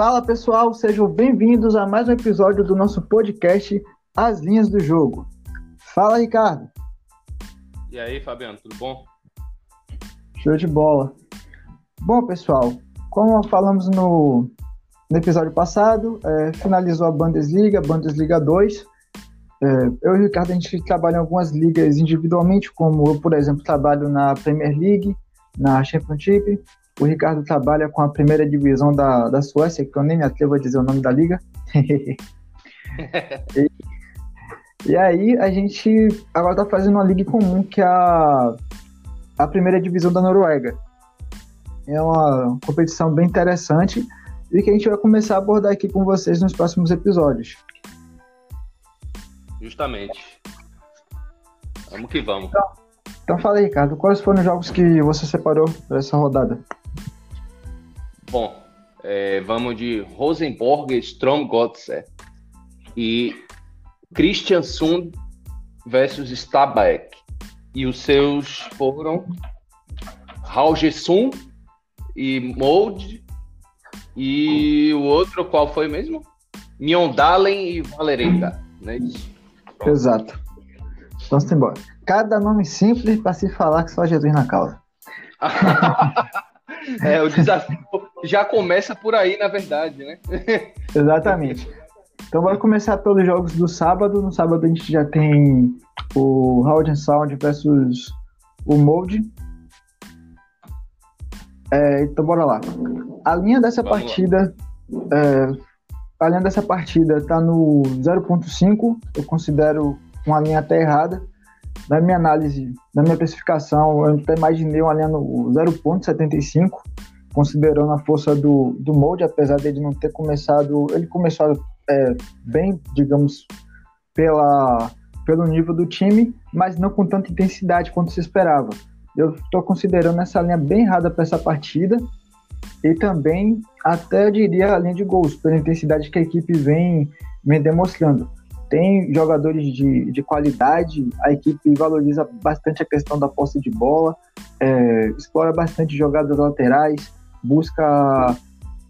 Fala pessoal, sejam bem-vindos a mais um episódio do nosso podcast As Linhas do Jogo. Fala Ricardo. E aí, Fabiano, tudo bom? Show de bola. Bom, pessoal, como falamos no, no episódio passado, é, finalizou a Bundesliga, Bundesliga 2. É, eu e o Ricardo, a gente trabalha em algumas ligas individualmente, como eu, por exemplo, trabalho na Premier League, na Championship. O Ricardo trabalha com a primeira divisão da, da Suécia, que eu nem me atrevo a dizer o nome da liga. e, e, aí a gente agora está fazendo uma liga comum, que é a, a primeira divisão da Noruega. É uma competição bem interessante e que a gente vai começar a abordar aqui com vocês nos próximos episódios. Justamente. Vamos que vamos. Então, então fala aí, Ricardo, quais foram os jogos que você separou para essa rodada? Bom, é, vamos de Rosenborg Stromgotze e Christian Sund versus Stabæk. E os seus foram Haugesund e Mold. E o outro, qual foi mesmo? Miondalen e Valerenga, não é isso? Exato. Vamos embora. Cada nome simples para se falar que só Jesus na causa. é, o desafio já começa por aí, na verdade, né? Exatamente. Então bora começar pelos jogos do sábado. No sábado a gente já tem o Howard Sound versus o Mold. É, então bora lá. A linha dessa Vamos partida. É, a linha dessa partida tá no 0.5. Eu considero uma linha até errada. Na minha análise, na minha especificação, eu até imaginei uma linha no 0.75, considerando a força do, do molde, apesar dele não ter começado. Ele começou é, bem, digamos, pela, pelo nível do time, mas não com tanta intensidade quanto se esperava. Eu estou considerando essa linha bem errada para essa partida e também até diria a linha de gols, pela intensidade que a equipe vem, vem demonstrando tem jogadores de, de qualidade, a equipe valoriza bastante a questão da posse de bola, é, explora bastante jogadas laterais, busca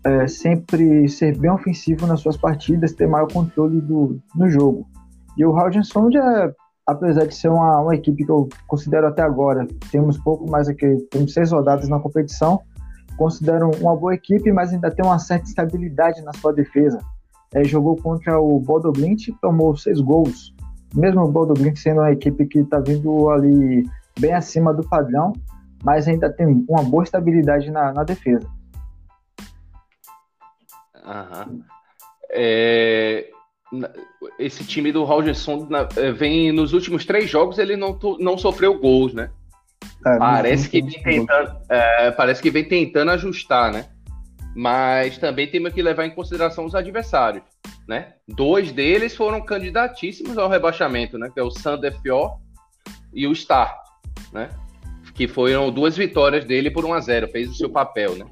é, sempre ser bem ofensivo nas suas partidas, ter maior controle do, no jogo. E o Haugenson é, apesar de ser uma, uma equipe que eu considero até agora, temos pouco mais aqui, temos seis rodadas na competição, considero uma boa equipe, mas ainda tem uma certa estabilidade na sua defesa é, jogou contra o Bodo Glint, tomou seis gols. Mesmo o Bodo Glint sendo uma equipe que está vindo ali bem acima do padrão, mas ainda tem uma boa estabilidade na, na defesa. Uhum. É, esse time do Rogerson é, vem nos últimos três jogos ele não, não sofreu gols, né? É, parece, que vem tentando, é, parece que vem tentando ajustar, né? mas também temos que levar em consideração os adversários, né? Dois deles foram candidatíssimos ao rebaixamento, né? Que é o Sandefjord e o Start, né? Que foram duas vitórias dele por 1 a 0 fez o seu papel, né?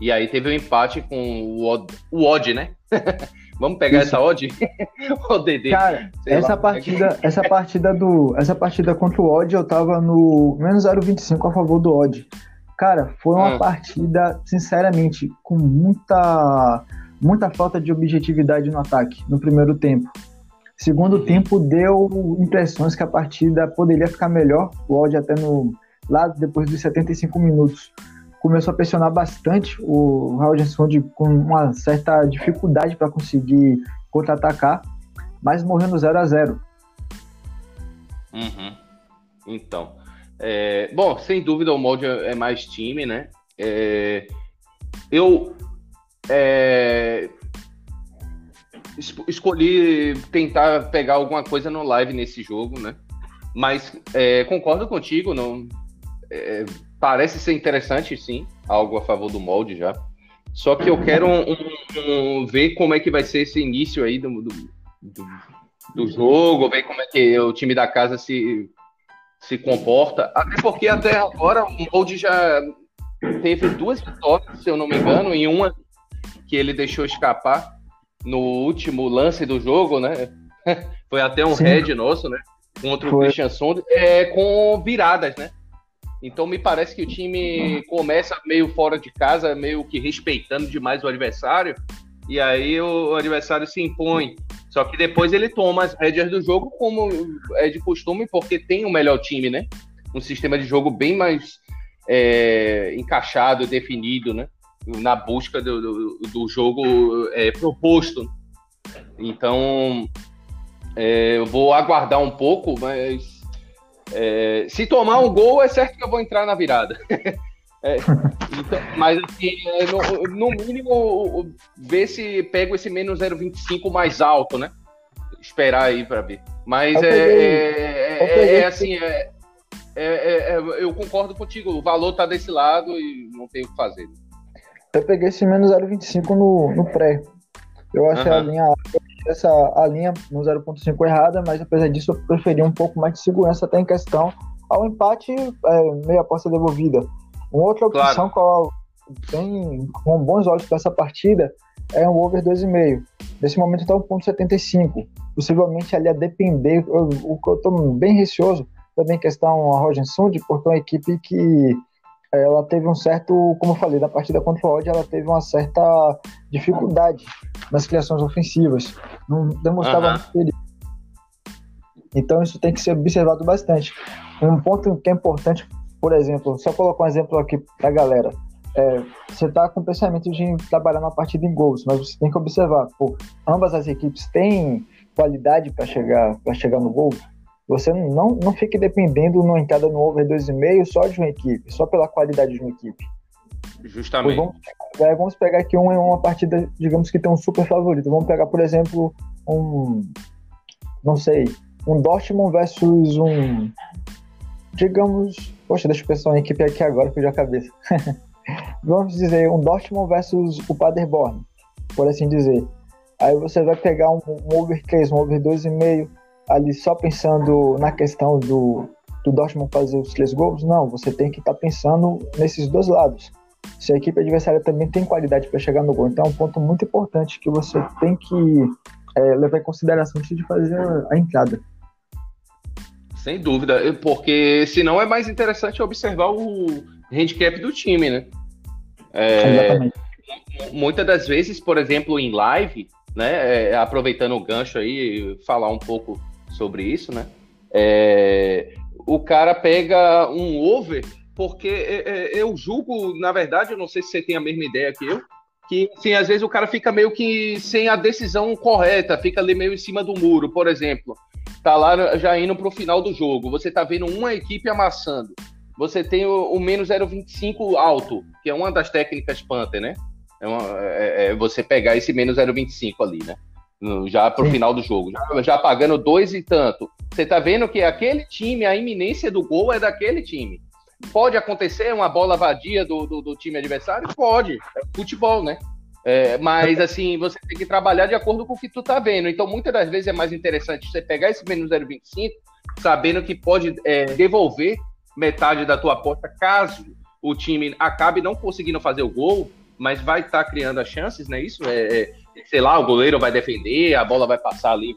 E aí teve um empate com o Odd, o Odd né? Vamos pegar Isso. essa odd? ODD. Cara, essa lá. partida, essa partida do, essa partida contra o Odd eu tava no menos 0,25 a favor do Odd. Cara, foi uma hum. partida, sinceramente, com muita, muita falta de objetividade no ataque no primeiro tempo. Segundo uhum. tempo deu impressões que a partida poderia ficar melhor. O Odd até no lá depois dos 75 minutos começou a pressionar bastante o Raulson com uma certa dificuldade para conseguir contra-atacar, mas morrendo 0 a 0. Uhum. Então, é, bom, sem dúvida o molde é mais time, né? É, eu é, escolhi tentar pegar alguma coisa no live nesse jogo, né? Mas é, concordo contigo, não é, parece ser interessante, sim, algo a favor do molde já. Só que eu quero um, um, um, ver como é que vai ser esse início aí do, do, do, do jogo, ver como é que o time da casa se se comporta, até porque até agora o Mold já teve duas vitórias, se eu não me engano, e uma que ele deixou escapar no último lance do jogo, né? Foi até um Sim. head nosso, né? Contra o. Christian Sond, é, com viradas, né? Então me parece que o time começa meio fora de casa, meio que respeitando demais o adversário, e aí o adversário se impõe. Só que depois ele toma as rédeas do jogo como é de costume, porque tem o melhor time, né? Um sistema de jogo bem mais é, encaixado, definido, né? Na busca do, do, do jogo é, proposto. Então, é, eu vou aguardar um pouco, mas é, se tomar um gol, é certo que eu vou entrar na virada. É, então, mas assim, é, no, no, mínimo, ver se pego esse menos 0,25 mais alto, né? Esperar aí para ver. Mas é, é, é, é, assim, eu concordo contigo, o valor tá desse lado e não tem o que fazer. Eu peguei esse menos 0,25 no, no pré. Eu achei uhum. a linha essa a linha no 0.5 errada, mas apesar disso eu preferi um pouco mais de segurança até em questão ao empate é, meia aposta devolvida. Uma outra opção claro. tem com bons olhos para essa partida é um over 2,5. Nesse momento está 1,75. Possivelmente ali a depender, o que eu estou bem receoso também questão a Roger Sund, porque é uma equipe que ela teve um certo, como eu falei, da partida contra o Odd, ela teve uma certa dificuldade nas criações ofensivas. Não demonstrava uhum. muito Então isso tem que ser observado bastante. Um ponto que é importante por exemplo, só colocar um exemplo aqui para a galera. É, você está com o pensamento de trabalhar uma partida em gols, mas você tem que observar, pô, ambas as equipes têm qualidade para chegar, chegar no gol. Você não, não fique dependendo numa entrada no over 2,5 só de uma equipe, só pela qualidade de uma equipe. Justamente. Vamos, é, vamos, pegar aqui uma, uma partida, digamos que tem um super favorito. Vamos pegar, por exemplo, um. Não sei. Um Dortmund versus um. Digamos. Poxa, deixa eu pensar uma equipe aqui agora, fugiu a cabeça. Vamos dizer, um Dortmund versus o Paderborn, por assim dizer. Aí você vai pegar um, um over 3, um over 2,5, ali só pensando na questão do, do Dortmund fazer os três gols. Não, você tem que estar tá pensando nesses dois lados. Se a equipe adversária também tem qualidade para chegar no gol. Então é um ponto muito importante que você tem que é, levar em consideração antes de fazer a, a entrada. Sem dúvida, porque senão é mais interessante observar o handicap do time, né? É, Exatamente. Muitas das vezes, por exemplo, em live, né? É, aproveitando o gancho aí, falar um pouco sobre isso, né? É, o cara pega um over, porque é, é, eu julgo, na verdade, eu não sei se você tem a mesma ideia que eu, que assim, às vezes o cara fica meio que sem a decisão correta, fica ali meio em cima do muro, por exemplo tá lá já indo para o final do jogo. Você tá vendo uma equipe amassando. Você tem o, o menos 0,25 alto, que é uma das técnicas Panther, né? É, uma, é, é você pegar esse menos 0,25 ali, né? Já para o final do jogo, já, já pagando dois e tanto. Você tá vendo que aquele time, a iminência do gol é daquele time. Pode acontecer uma bola vadia do, do, do time adversário? Pode. É futebol, né? É, mas assim, você tem que trabalhar de acordo com o que tu tá vendo. Então, muitas das vezes é mais interessante você pegar esse menos 0,25, sabendo que pode é, devolver metade da tua aposta caso o time acabe não conseguindo fazer o gol, mas vai estar tá criando as chances, né? Isso é, é, sei lá, o goleiro vai defender, a bola vai passar ali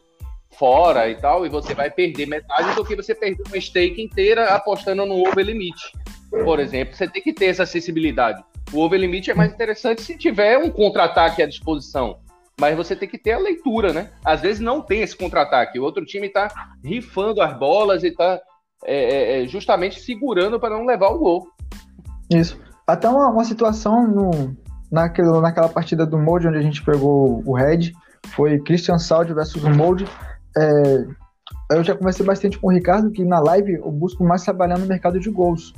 fora e tal, e você vai perder metade do que você perdeu uma stake inteira apostando no over limite. Por exemplo, você tem que ter essa acessibilidade. O over limite é mais interessante se tiver um contra-ataque à disposição. Mas você tem que ter a leitura, né? Às vezes não tem esse contra-ataque. O outro time está rifando as bolas e está é, é, é, justamente segurando para não levar o gol. Isso. Até uma, uma situação no, naquele, naquela partida do Molde, onde a gente pegou o Red, foi Christian Saldi versus o Molde. É, eu já conversei bastante com o Ricardo que na live eu busco mais trabalhar no mercado de gols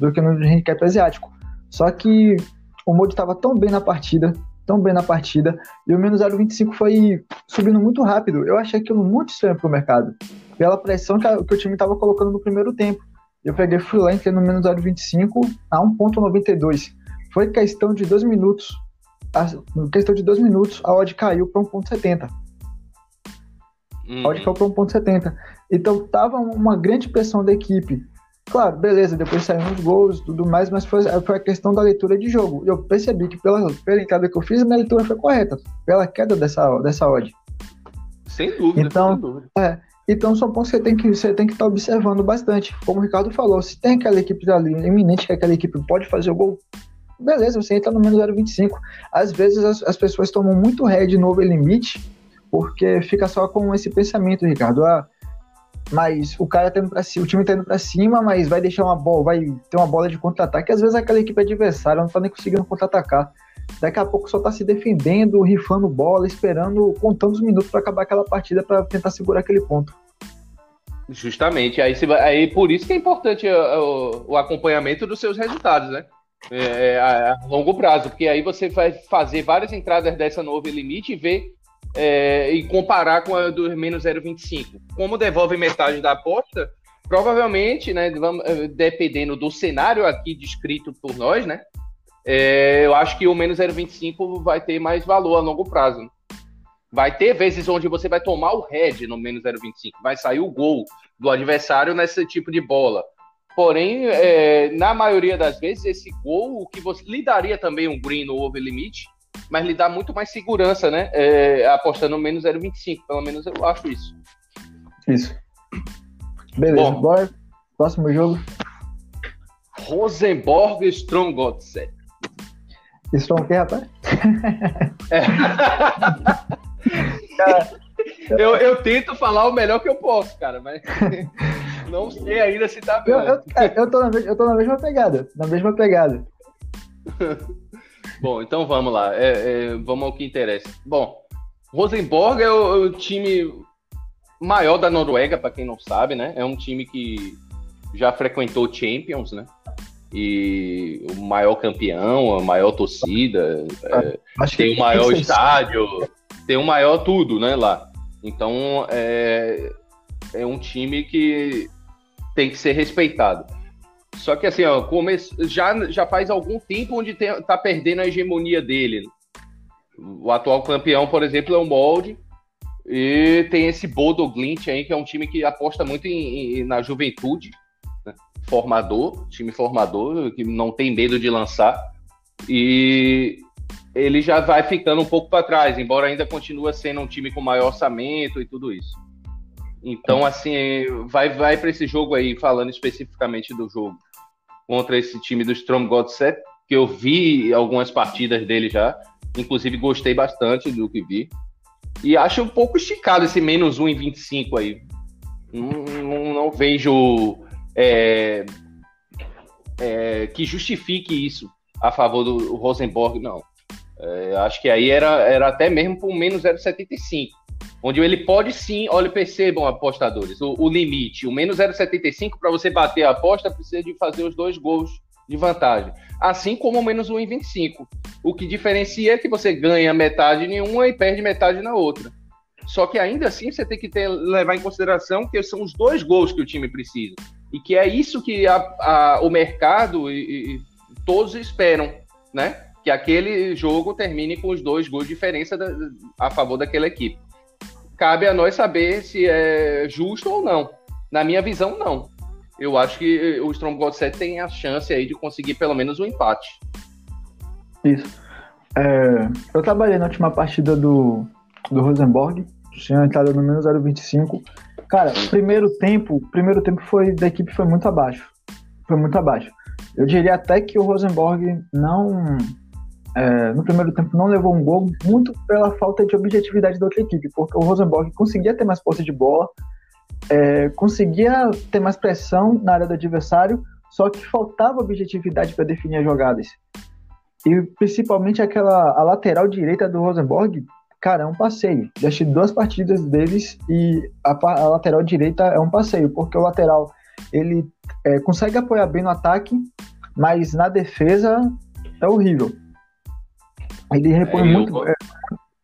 do que no handicap asiático. Só que o Modi estava tão bem na partida, tão bem na partida, e o menos 0,25 foi subindo muito rápido. Eu achei aquilo muito estranho pro mercado, pela pressão que, a, que o time estava colocando no primeiro tempo. Eu peguei, fui lá, entrei no menos 0,25 a 1,92. Foi questão de dois minutos. A, questão de dois minutos, a odd caiu para 1,70. Uhum. A odd caiu para 1,70. Então tava uma grande pressão da equipe. Claro, beleza, depois saíram os gols e tudo mais, mas foi, foi, a questão da leitura de jogo. Eu percebi que pela, pela entrada que eu fiz, a minha leitura foi correta, pela queda dessa, dessa odd. Sem dúvida, então, sem dúvida. É, então são pontos que você tem que você tem que estar tá observando bastante. Como o Ricardo falou, se tem aquela equipe ali iminente que aquela equipe pode fazer o gol, beleza, você entra no menos 0,25. Às vezes as, as pessoas tomam muito head no over limite, porque fica só com esse pensamento, Ricardo. Ah, mas o cara tá indo pra cima, o time tá indo pra cima, mas vai deixar uma bola, vai ter uma bola de contra-ataque. Às vezes aquela equipe adversária não tá nem conseguindo contra-atacar. Daqui a pouco só tá se defendendo, rifando bola, esperando, contando os minutos para acabar aquela partida para tentar segurar aquele ponto. Justamente, aí, vai, aí por isso que é importante o, o acompanhamento dos seus resultados, né? É, é, a, longo prazo, porque aí você vai fazer várias entradas dessa nova limite e ver é, e comparar com a do menos 0,25. Como devolve metade da aposta, provavelmente, né, vamos, é, dependendo do cenário aqui descrito por nós, né, é, eu acho que o menos 0,25 vai ter mais valor a longo prazo. Vai ter vezes onde você vai tomar o head no menos 0,25, vai sair o gol do adversário nesse tipo de bola. Porém, é, na maioria das vezes, esse gol, o que você lhe daria também um green no over limite, mas lhe dá muito mais segurança, né? É, apostando menos 0,25, pelo menos eu acho isso. Isso. Beleza, Bom, bora. Próximo jogo. Rosenborg Strongotse. Strong o quê, rapaz? É. eu, eu tento falar o melhor que eu posso, cara, mas não sei ainda se tá bem. Eu, eu, eu, tô na, eu tô na mesma pegada, na mesma pegada. Bom, então vamos lá, é, é, vamos ao que interessa. Bom, Rosenborg é o, o time maior da Noruega, para quem não sabe, né? É um time que já frequentou Champions, né? E o maior campeão, a maior torcida, é, tem o maior estádio, tem o maior tudo, né, lá. Então, é, é um time que tem que ser respeitado. Só que assim, ó, come... já, já faz algum tempo onde tem, tá perdendo a hegemonia dele. O atual campeão, por exemplo, é o Molde. E tem esse Bodo Glint aí, que é um time que aposta muito em, em, na juventude. Né? Formador, time formador, que não tem medo de lançar. E ele já vai ficando um pouco para trás, embora ainda continue sendo um time com maior orçamento e tudo isso. Então, assim, vai, vai para esse jogo aí, falando especificamente do jogo, contra esse time do Strom Godset, que eu vi algumas partidas dele já, inclusive gostei bastante do que vi. E acho um pouco esticado esse menos 1 em 25 aí. Não, não, não vejo é, é, que justifique isso a favor do Rosenborg, não. É, acho que aí era, era até mesmo por menos 0,75 onde ele pode sim, olha, percebam, apostadores, o, o limite, o menos 0,75 para você bater a aposta precisa de fazer os dois gols de vantagem, assim como o menos 1,25. O que diferencia é que você ganha metade em uma e perde metade na outra. Só que ainda assim você tem que ter, levar em consideração que são os dois gols que o time precisa. E que é isso que a, a, o mercado e, e, todos esperam, né? Que aquele jogo termine com os dois gols de diferença da, a favor daquela equipe cabe a nós saber se é justo ou não. Na minha visão, não. Eu acho que o Strong God 7 tem a chance aí de conseguir pelo menos um empate. Isso. É, eu trabalhei na última partida do, do Rosenborg, tinha entrado no menos 0,25. Cara, primeiro tempo, primeiro tempo foi da equipe foi muito abaixo. Foi muito abaixo. Eu diria até que o Rosenborg não é, no primeiro tempo não levou um gol, muito pela falta de objetividade da outra equipe, porque o Rosenborg conseguia ter mais posse de bola, é, conseguia ter mais pressão na área do adversário, só que faltava objetividade para definir as jogadas. E principalmente aquela a lateral direita do Rosenborg, cara, é um passeio. Já assisti duas partidas deles e a, a, lateral direita é um passeio, porque o lateral ele é, consegue apoiar bem no ataque, mas na defesa é horrível. Ele repõe é, muito. O, é,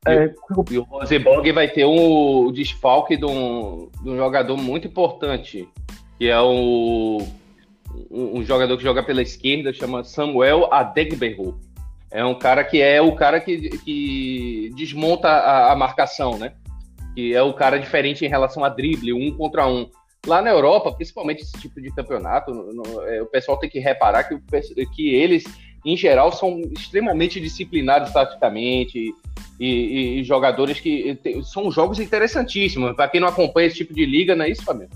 é, e o Rosenborg vai ter um desfalque de um, de um jogador muito importante, que é o, um, um, jogador que joga pela esquerda, chama Samuel Adegberro. É um cara que é o cara que, que desmonta a, a marcação, né? Que é o cara diferente em relação a drible, um contra um. Lá na Europa, principalmente esse tipo de campeonato, no, no, é, o pessoal tem que reparar que, que eles em geral, são extremamente disciplinados taticamente e, e, e jogadores que são jogos interessantíssimos. Para quem não acompanha esse tipo de liga, não é isso, Fabio?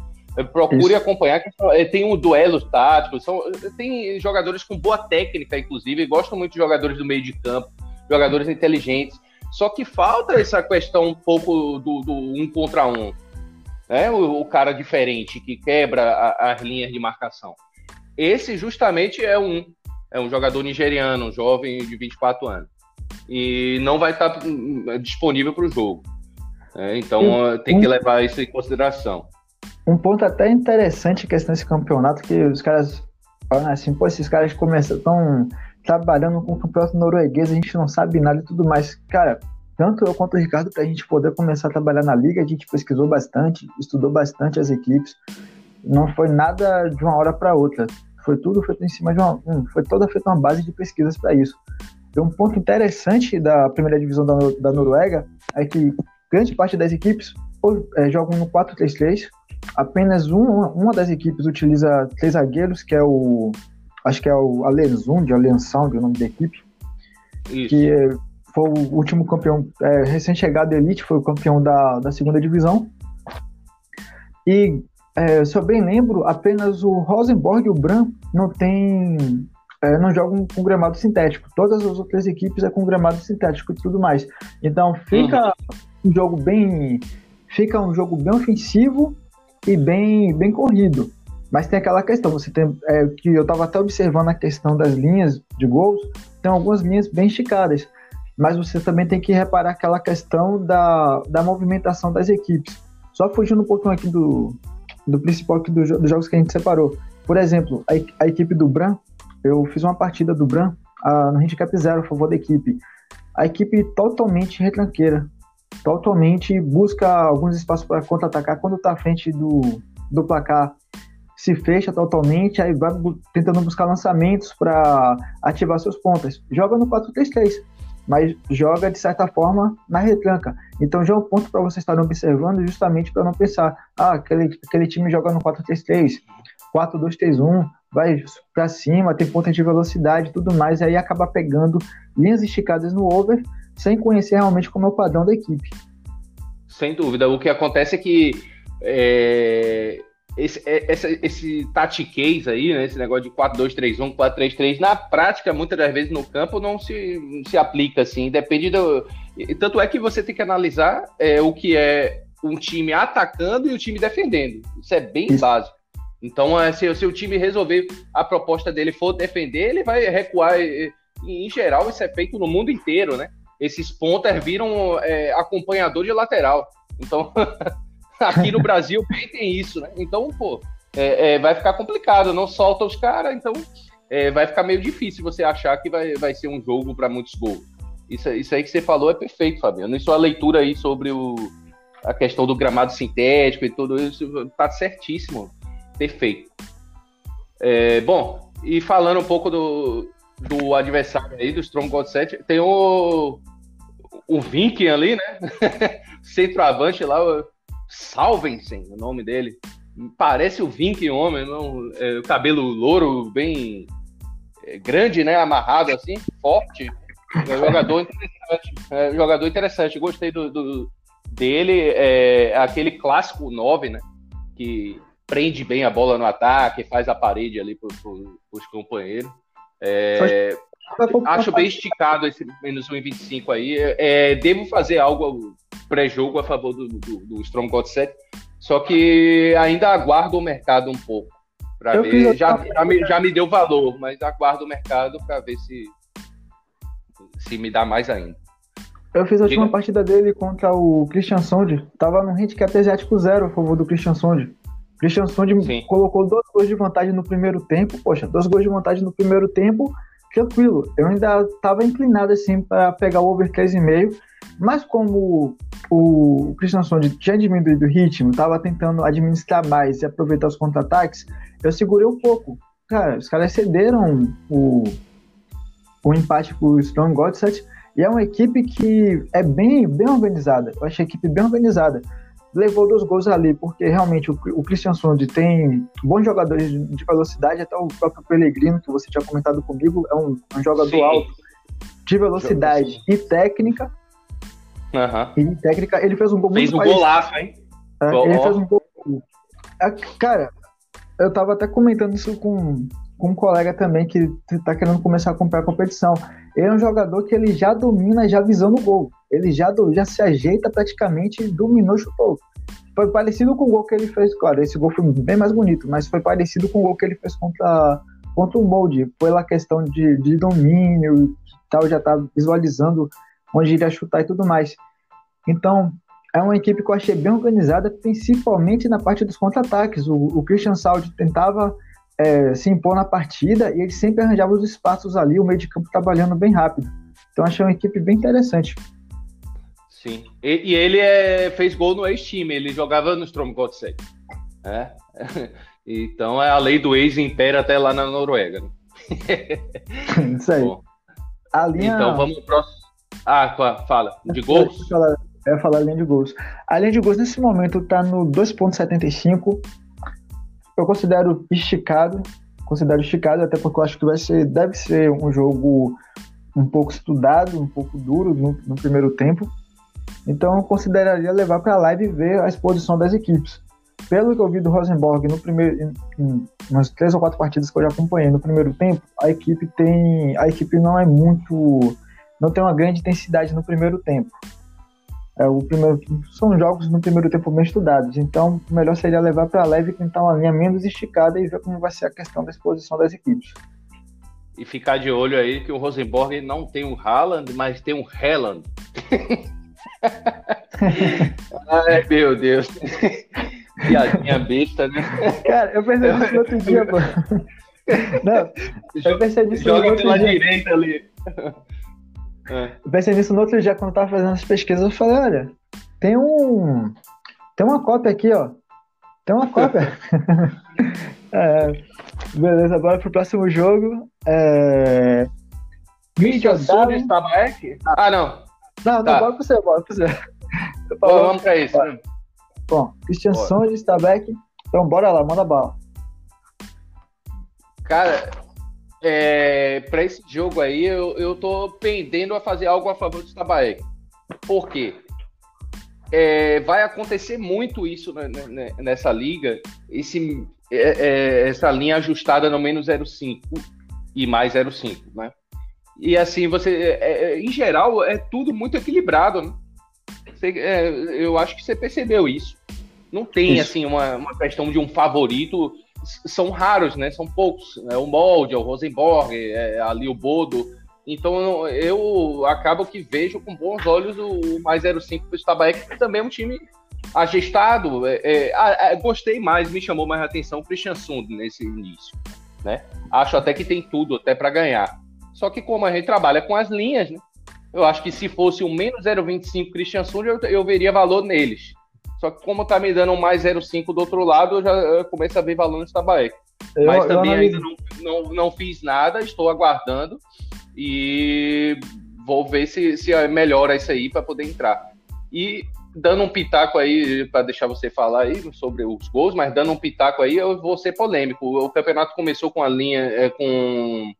Procure Isso. acompanhar, que tem um duelo tático, são, tem jogadores com boa técnica, inclusive, gostam muito de jogadores do meio de campo, jogadores inteligentes. Só que falta essa questão um pouco do, do um contra um. Né? O, o cara diferente que quebra a, as linhas de marcação. Esse justamente é um. É um jogador nigeriano, um jovem de 24 anos. E não vai estar hum, disponível para o jogo. É, então tem que levar isso em consideração. Um ponto até interessante questão desse campeonato, que os caras falam assim, pô, esses caras começam tão trabalhando com o campeonato norueguês, a gente não sabe nada e tudo mais. Cara, tanto eu quanto o Ricardo, para a gente poder começar a trabalhar na liga, a gente pesquisou bastante, estudou bastante as equipes. Não foi nada de uma hora para outra. Foi tudo feito em cima de uma. Foi toda feita uma base de pesquisas para isso. E um ponto interessante da primeira divisão da, da Noruega é que grande parte das equipes é, jogam no 4-3-3. Apenas uma, uma das equipes utiliza três zagueiros, que é o acho que é o Alenzund, Alensund, o nome da equipe, Isso. que foi o último campeão, é, recém-chegado da Elite, foi o campeão da, da segunda divisão. E, é, se eu bem lembro, apenas o Rosenborg e o Bran não tem, é, não jogam com gramado sintético. Todas as outras equipes é com gramado sintético e tudo mais. Então fica uhum. um jogo bem, fica um jogo bem ofensivo e bem, bem corrido. Mas tem aquela questão, você tem é, que eu estava até observando a questão das linhas de gols, tem algumas linhas bem esticadas, mas você também tem que reparar aquela questão da, da movimentação das equipes. Só fugindo um pouquinho aqui do, do principal aqui do, dos jogos que a gente separou. Por exemplo, a, a equipe do Bran, eu fiz uma partida do Bran a, no handicap zero a favor da equipe. A equipe totalmente retranqueira, totalmente busca alguns espaços para contra-atacar quando está à frente do, do placar se fecha totalmente, aí vai tentando buscar lançamentos para ativar seus pontas. Joga no 4-3-3, mas joga de certa forma na retranca. Então já é um ponto para você estar observando justamente para não pensar, ah, aquele, aquele time joga no 4-3-3, 4-2-3-1, vai para cima, tem ponta de velocidade tudo mais, aí acaba pegando linhas esticadas no over sem conhecer realmente como é o padrão da equipe. Sem dúvida. O que acontece é que é, esse, é, esse, esse tatiquês aí, né, esse negócio de 4-2-3-1, 4-3-3, na prática, muitas das vezes no campo não se, não se aplica assim, depende do. Tanto é que você tem que analisar é, o que é um time atacando e o time defendendo. Isso é bem Isso. básico. Então, é, se, se o time resolver a proposta dele for defender, ele vai recuar. E, em geral, isso é feito no mundo inteiro, né? Esses pontas viram é, acompanhador de lateral. Então, Aqui no Brasil tem isso, né? Então, pô, é, é, vai ficar complicado, não solta os caras, então é, vai ficar meio difícil você achar que vai, vai ser um jogo para muitos gols. Isso, isso aí que você falou é perfeito, Fabiano. Isso a leitura aí sobre o, a questão do gramado sintético e tudo isso tá certíssimo. Perfeito. É, bom, e falando um pouco do, do adversário aí, do Strong God 7, tem o, o ali, né? Centroavante lá, Salvensen, o nome dele. Parece o Vink homem, não, é, o cabelo louro, bem é, grande, né? Amarrado assim, forte. É jogador interessante. É jogador interessante. Gostei do, do dele. É aquele clássico 9, né? Que prende bem a bola no ataque, faz a parede ali para os companheiros. É, acho bem esticado esse menos 1,25 aí. É, devo fazer algo pré-jogo a favor do, do, do Strong God 7, só que ainda aguardo o mercado um pouco. Para ver, já, já, me, já me deu valor, mas aguardo o mercado para ver se, se me dá mais ainda. Eu fiz a última partida dele contra o Christian Sonde. Tava no handicap asiático zero a favor do Christian Sonde. Christian Sonde colocou dois gols de vantagem no primeiro tempo. Poxa, dois gols de vantagem no primeiro tempo, tranquilo. Eu ainda tava inclinado assim para pegar o over 3,5 mas como o Christian Sonde tinha diminuído o ritmo, estava tentando administrar mais e aproveitar os contra-ataques, eu segurei um pouco. Cara, os caras cederam o, o empate para o Strong Godset e é uma equipe que é bem, bem organizada. Eu achei a equipe bem organizada. Levou dois gols ali, porque realmente o, o Christian Sonde tem bons jogadores de, de, velocidade, até o próprio Pellegrino, que você tinha comentado comigo, é um, um jogador Sim. alto de velocidade e técnica Uhum. E técnica, ele fez um gol fez muito um golaço, hein? É, ele fez um gol Cara, eu tava até comentando isso com, com um colega também que tá querendo começar a comprar a competição. Ele é um jogador que ele já domina já visando o gol. Ele já, já se ajeita praticamente, dominou, chutou. Foi parecido com o gol que ele fez, claro, esse gol foi bem mais bonito, mas foi parecido com o gol que ele fez contra, contra o Molde. Foi lá questão de, de domínio e tal, já tá visualizando onde iria chutar e tudo mais. Então, é uma equipe que eu achei bem organizada, principalmente na parte dos contra-ataques. O, o, Christian Saudi tentava é, se impor na partida e ele sempre arranjava os espaços ali, o meio de campo trabalhando bem rápido. Então, achei uma equipe bem interessante. Sim. E, e ele é, fez gol no ex-time, ele jogava no Stromgodsek. É? Então, é a lei do ex impera até lá na Noruega. Né? Isso aí. Bom, linha... Então, vamos pro próximo. Ah, fala. De gols? Eu ia falar a linha de gols. A linha de gols nesse momento está no 2.75. Eu considero esticado, considero esticado, até porque eu acho que vai ser, deve ser um jogo um pouco estudado, um pouco duro no, no primeiro tempo. Então eu consideraria levar para a live ver a exposição das equipes. Pelo que eu vi do Rosenborg no primeiro, umas três ou quatro partidas que eu já acompanhei no primeiro tempo, a equipe tem, a equipe não é muito, não tem uma grande intensidade no primeiro tempo. É, o primeiro, são jogos no primeiro tempo bem estudados, então o melhor seria levar para leve e tentar uma linha menos esticada e ver como vai ser a questão da exposição das equipes. E ficar de olho aí que o Rosenborg não tem um Haaland, mas tem um Helland. Ai, meu Deus. Piadinha besta, né? Cara, eu pensei nisso no outro dia, pô. Não, eu pensei nisso no outro dia. direita ali. É. Eu pensei nisso no outro dia, quando eu tava fazendo as pesquisas, eu falei, olha, tem um. Tem uma cópia aqui, ó. Tem uma cópia. é, beleza, agora pro próximo jogo. É... Está back? Ah, não. Não, não, tá. bora pra você, bora pra você. Bom, vamos pra isso. Né? Bom, Christian está back. Então bora lá, manda bala. Cara, é, para esse jogo aí, eu, eu tô pendendo a fazer algo a favor do Stabaek. Por quê? É, vai acontecer muito isso nessa liga, esse, é, é, essa linha ajustada no menos 0,5 e mais 0,5, né? E assim, você, é, é, em geral, é tudo muito equilibrado, né? Você, eu acho que você percebeu isso. Não tem, isso. assim, uma, uma questão de um favorito são raros, né? São poucos. É o Molde, é o Rosenborg, é ali o Bodo. Então eu acabo que vejo com bons olhos o mais 05 do Stabaek, que também é um time agestado. É, é, é, gostei mais, me chamou mais a atenção o Christian Sund nesse início. Né? Acho até que tem tudo até para ganhar. Só que como a gente trabalha com as linhas, né? Eu acho que se fosse o menos 0,25 Christian Sund, eu, eu veria valor neles. Só que como tá me dando um mais 0,5 do outro lado, eu já começo a ver valor no Stabaek. Mas também eu ainda não, não, não fiz nada, estou aguardando e vou ver se, se melhora isso aí para poder entrar. E dando um pitaco aí, para deixar você falar aí sobre os gols, mas dando um pitaco aí, eu vou ser polêmico. O campeonato começou com a linha, é, com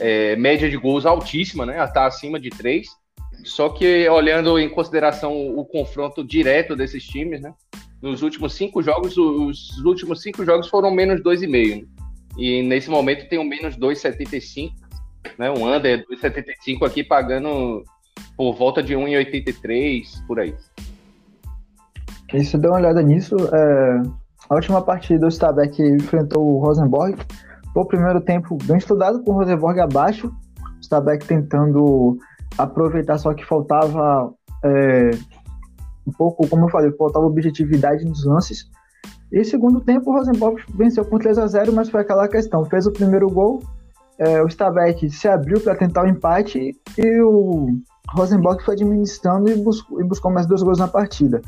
é, média de gols altíssima, né? Está acima de 3. Só que olhando em consideração o, o confronto direto desses times, né? Nos últimos cinco jogos, os últimos cinco jogos foram menos 2,5. Né? E nesse momento tem um menos 2,75. Né? Um under 2,75 aqui pagando por volta de 1,83 por aí. E se der uma olhada nisso, é... a última partida o Stabæk enfrentou o Rosenborg. Foi o primeiro tempo bem estudado com o Rosenborg abaixo. O Stabæk tentando aproveitar, só que faltava é, um pouco, como eu falei, faltava objetividade nos lances. E segundo tempo, o Rosenborg venceu por 3 a 0 mas foi aquela questão: fez o primeiro gol, é, o Stabæk se abriu para tentar o empate e o Rosenborg foi administrando e buscou, e buscou mais dois gols na partida.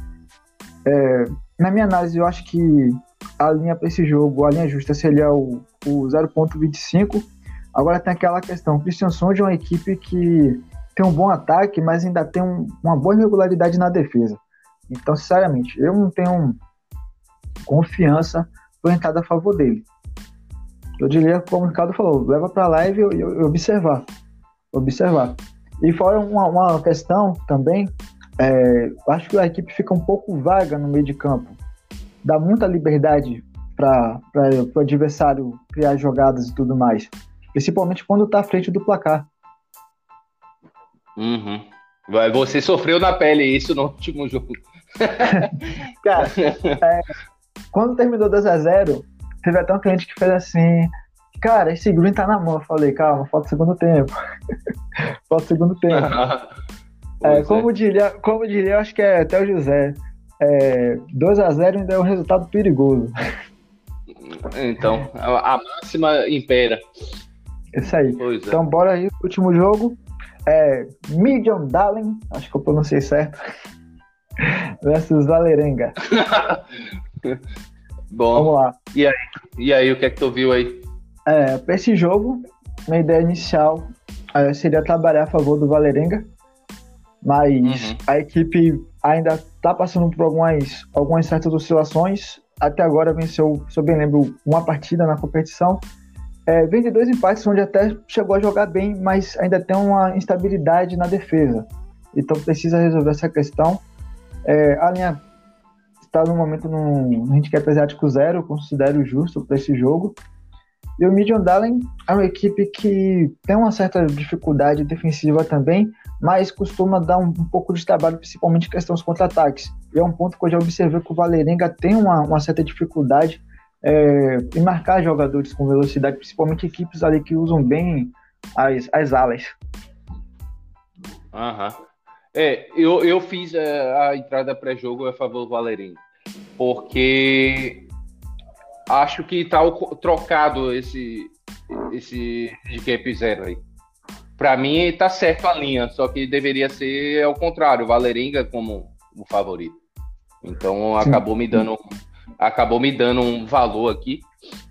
É, na minha análise, eu acho que a linha para esse jogo, a linha justa seria o, o 0.25. Agora tem aquela questão: o Christian Sonde é uma equipe que tem um bom ataque, mas ainda tem um, uma boa irregularidade na defesa. Então, sinceramente, eu não tenho confiança orientada a favor dele. Eu diria, como o Ricardo falou, leva para a live e, e, observar. Observar. E fora uma, uma questão também, é, acho que a equipe fica um pouco vaga no meio de campo. dá muita liberdade para o adversário criar jogadas e tudo mais. Principalmente quando está à frente do placar. Uhum. Você sofreu na pele isso no último jogo. Cara, é, quando terminou 2x0, teve até um cliente que fez assim: Cara, esse green tá na mão. Eu falei: Calma, falta o segundo tempo. falta o segundo tempo. é, como, é. Diria, como diria, acho que é até o José: é, 2x0 ainda é um resultado perigoso. Então, a, máxima impera. Isso aí. É. então, bora aí, último jogo. É, Medium Dalen, acho que eu pronunciei certo. versus Valerenga. Bom. Vamos lá. E aí? E aí, o que é que tu viu aí? É, para esse jogo, minha ideia inicial é, seria trabalhar a favor do Valerenga, mas uhum. a equipe ainda está passando por algumas, algumas certas oscilações. Até agora venceu, se eu bem lembro, uma partida na competição é, vem de dois empates onde até chegou a jogar bem, mas ainda tem uma instabilidade na defesa. Então precisa resolver essa questão. É, a linha está no momento no handicap asiático zero, considero justo para esse jogo. E o Midian Dalen é uma equipe que tem uma certa dificuldade defensiva também, mas costuma dar um, um pouco de trabalho, principalmente em questões contra-ataques. E é um ponto que eu já observei que o Valerenga tem uma, uma certa dificuldade é, e marcar jogadores com velocidade, principalmente equipes ali que usam bem as, as alas. Aham. É, eu, eu fiz a, é, a entrada pré-jogo a favor do Valerinho, porque acho que tá trocado esse, esse handicap zero aí. Para mim tá certo a linha, só que deveria ser ao contrário, o Valeringa como o favorito. Então acabou me dando acabou me dando um valor aqui.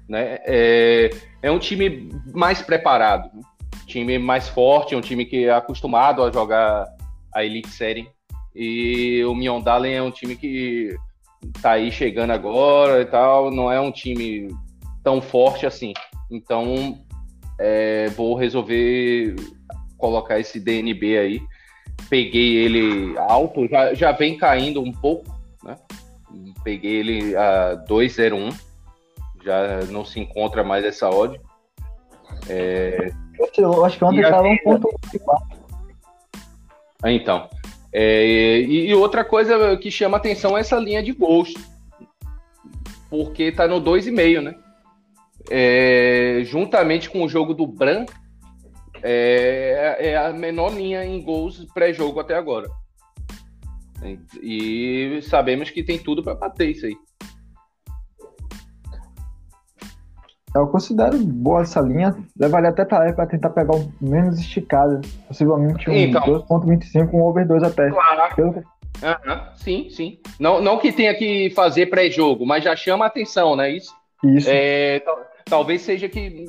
Né? É, é um time mais preparado, né? time mais forte, um time que é acostumado a jogar a Elite Série. E o Miondalen é um time que tá aí chegando agora e tal, não é um time tão forte assim. Então, é, vou resolver colocar esse DNB aí. Peguei ele alto, já, já vem caindo um pouco, né? Peguei ele a 201. Já não se encontra mais essa odd. É... Eu acho que ontem estava um ponto Então. É, e, e, outra coisa que chama atenção é essa linha de gols. Porque tá no 2,5, né? É, juntamente com o jogo do Bran, é, é a menor linha em gols pré-jogo até agora. E sabemos que tem tudo para bater isso aí. Eu considero boa essa linha. Levaria até para para tentar pegar um menos esticado. Possivelmente um então, 2.25, um over 2 até. Claro. Uhum, sim, sim. Não, não que tenha que fazer pré-jogo, mas já chama a atenção, né? Isso. Isso. É, talvez seja que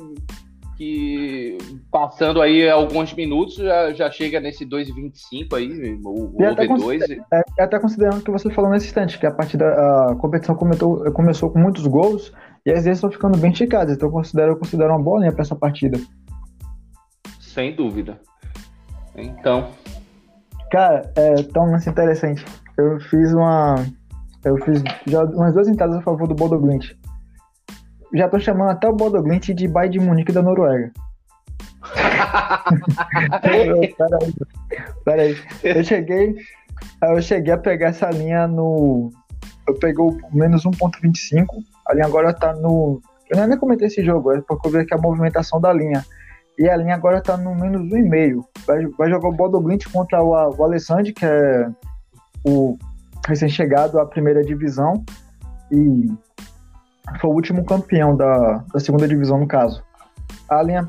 que passando aí alguns minutos já, já chega nesse 2,25 aí, o, o até, consider, é, até considerando o que você falou nesse instante, que a partida, a competição comentou, começou com muitos gols e as vezes estão ficando bem esticadas, então eu considero, eu considero uma boa linha para essa partida. Sem dúvida. Então. Cara, é tão lance interessante. Eu fiz uma. Eu fiz já umas duas entradas a favor do Bodo Glint já tô chamando até o Bodo Glint de Bayern de Munique da Noruega. peraí, peraí. Eu cheguei, eu cheguei a pegar essa linha no. Eu peguei o menos 1.25. A linha agora tá no. Eu nem comentei esse jogo, é porque eu vi aqui a movimentação da linha. E a linha agora tá no menos 1,5. Vai, vai jogar o Bodo Glint contra o, o Alessandro, que é o recém-chegado à primeira divisão. E foi o último campeão da, da segunda divisão, no caso. A linha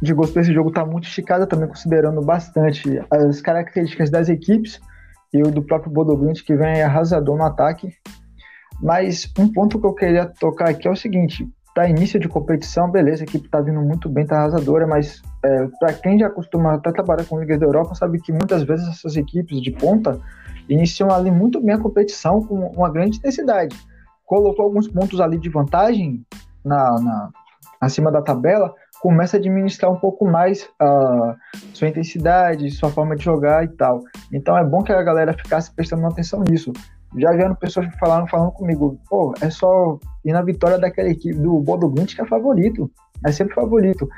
de gols para esse jogo está muito esticada, também considerando bastante as características das equipes e o do próprio Bodoglint, que vem arrasador no ataque. Mas um ponto que eu queria tocar aqui é o seguinte: para início de competição, beleza, a equipe está vindo muito bem, está arrasadora, mas é, para quem já costuma até trabalhar com ligas da Europa, sabe que muitas vezes essas equipes de ponta iniciam ali muito bem a competição com uma grande intensidade colocou alguns pontos ali de vantagem na, na acima da tabela, começa a administrar um pouco mais a sua intensidade, sua forma de jogar e tal. Então é bom que a galera ficasse prestando atenção nisso. Já vieram pessoas falando, falando comigo, pô, é só ir na vitória daquela equipe do Bodo Glint que é favorito. É sempre favorito.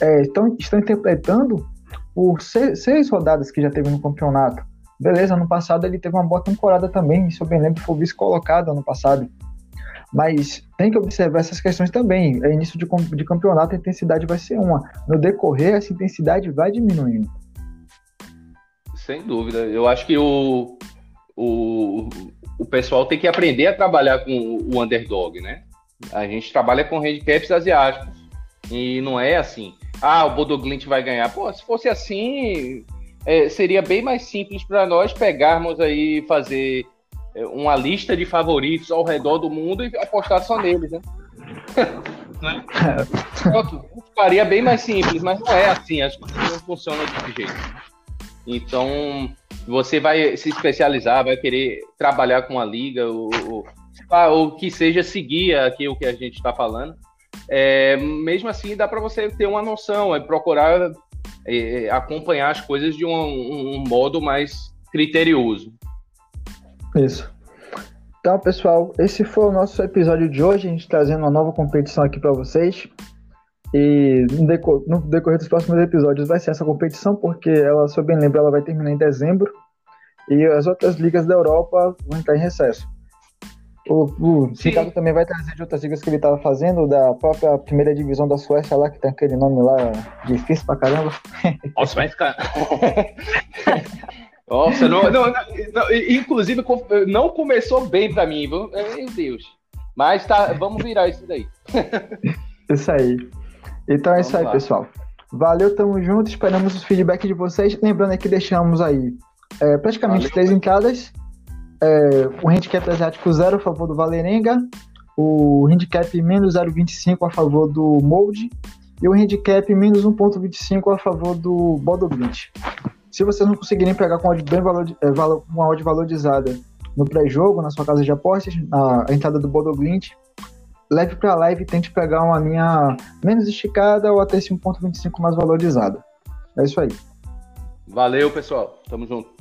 É, estão, estão interpretando por seis, seis, rodadas que já teve no campeonato. Beleza, ano passado ele teve uma boa temporada também, isso eu bem lembro, foi vice-colocado ano passado. Mas tem que observar essas questões também. É início de, de campeonato, a intensidade vai ser uma. No decorrer, essa intensidade vai diminuindo. Sem dúvida. Eu acho que o, o, o pessoal tem que aprender a trabalhar com o underdog, né? A gente trabalha com handicaps asiáticos e não é assim. Ah, o Bodoglint vai ganhar. Pô, se fosse assim, é, seria bem mais simples para nós pegarmos aí fazer uma lista de favoritos ao redor do mundo e apostar só neles, né? né? Ficaria bem mais simples, mas não é assim, as coisas não funcionam desse jeito. Então, você vai se especializar, vai querer trabalhar com a liga, ou, ou, ou que seja seguir aqui o que a gente está falando. É, mesmo assim, dá para você ter uma noção, é procurar é, acompanhar as coisas de um, um, um modo mais criterioso. Isso. Então, pessoal, esse foi o nosso episódio de hoje. A gente trazendo uma nova competição aqui para vocês. E no, decor no, decorrer dos próximos episódios vai ser essa competição, porque ela, se eu bem lembro, ela vai terminar em dezembro. E as outras ligas da Europa vão entrar em recesso. O, o Ricardo também vai trazer de outras ligas que ele estava fazendo, da própria primeira divisão da Suécia lá, que tem aquele nome lá difícil pra caramba. Nossa, vai ficar. Nossa, não, não, não, inclusive não começou bem para mim, meu Deus. Mas tá, vamos virar isso daí. Isso aí. Então é Vamos isso aí, lá. pessoal. Valeu, tamo junto. Esperamos os feedback de vocês. Lembrando que deixamos aí é, praticamente Valeu. três entradas. É, o handicap asiático zero a favor do Valerenga, o handicap menos 0,25 a favor do Mold e o handicap menos 1,25 a favor do Bodoglint. Se vocês não conseguirem pegar com odd bem valor, é, valor, uma odd valorizada no pré-jogo, na sua casa de apostas, a, a entrada do Bodoglint, leve para a live e tente pegar uma linha menos esticada ou até esse 1.25 mais valorizada. É isso aí. Valeu, pessoal. Tamo junto.